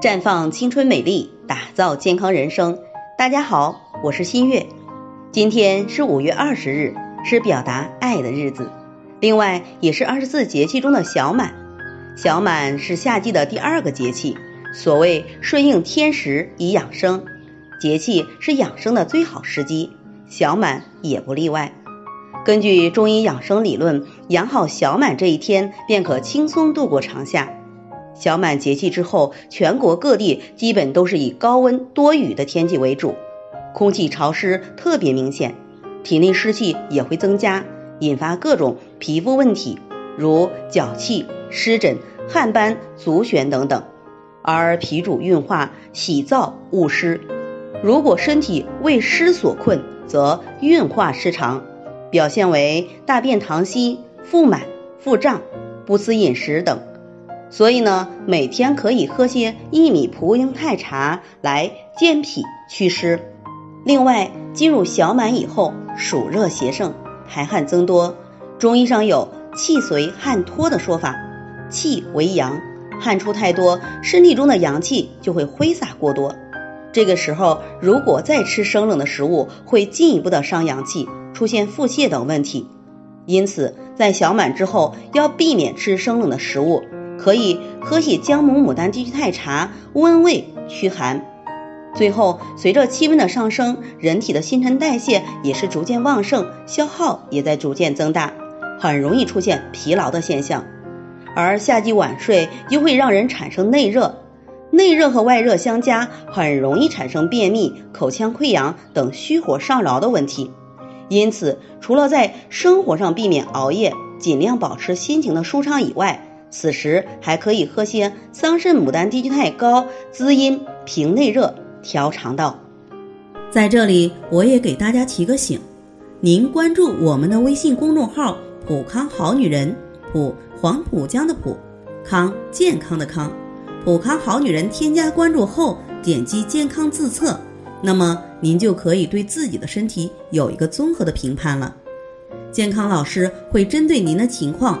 绽放青春美丽，打造健康人生。大家好，我是新月。今天是五月二十日，是表达爱的日子。另外，也是二十四节气中的小满。小满是夏季的第二个节气，所谓顺应天时以养生，节气是养生的最好时机，小满也不例外。根据中医养生理论，养好小满这一天，便可轻松度过长夏。小满节气之后，全国各地基本都是以高温多雨的天气为主，空气潮湿特别明显，体内湿气也会增加，引发各种皮肤问题，如脚气、湿疹、汗斑、足癣等等。而脾主运化，喜燥恶湿，如果身体为湿所困，则运化失常。表现为大便溏稀、腹满、腹胀、不思饮食等，所以呢，每天可以喝些薏米蒲公英肽茶来健脾祛湿。另外，进入小满以后，暑热邪盛，排汗增多。中医上有“气随汗脱”的说法，气为阳，汗出太多，身体中的阳气就会挥洒过多。这个时候，如果再吃生冷的食物，会进一步的伤阳气。出现腹泻等问题，因此在小满之后要避免吃生冷的食物，可以喝些姜母牡丹低聚肽茶，温胃驱寒。最后，随着气温的上升，人体的新陈代谢也是逐渐旺盛，消耗也在逐渐增大，很容易出现疲劳的现象。而夏季晚睡又会让人产生内热，内热和外热相加，很容易产生便秘、口腔溃疡等虚火上劳的问题。因此，除了在生活上避免熬夜，尽量保持心情的舒畅以外，此时还可以喝些桑葚牡丹低聚肽膏，滋阴平内热，调肠道。在这里，我也给大家提个醒：您关注我们的微信公众号“普康好女人”，普黄浦江的浦，康健康的康，普康好女人。添加关注后，点击健康自测。那么您就可以对自己的身体有一个综合的评判了。健康老师会针对您的情况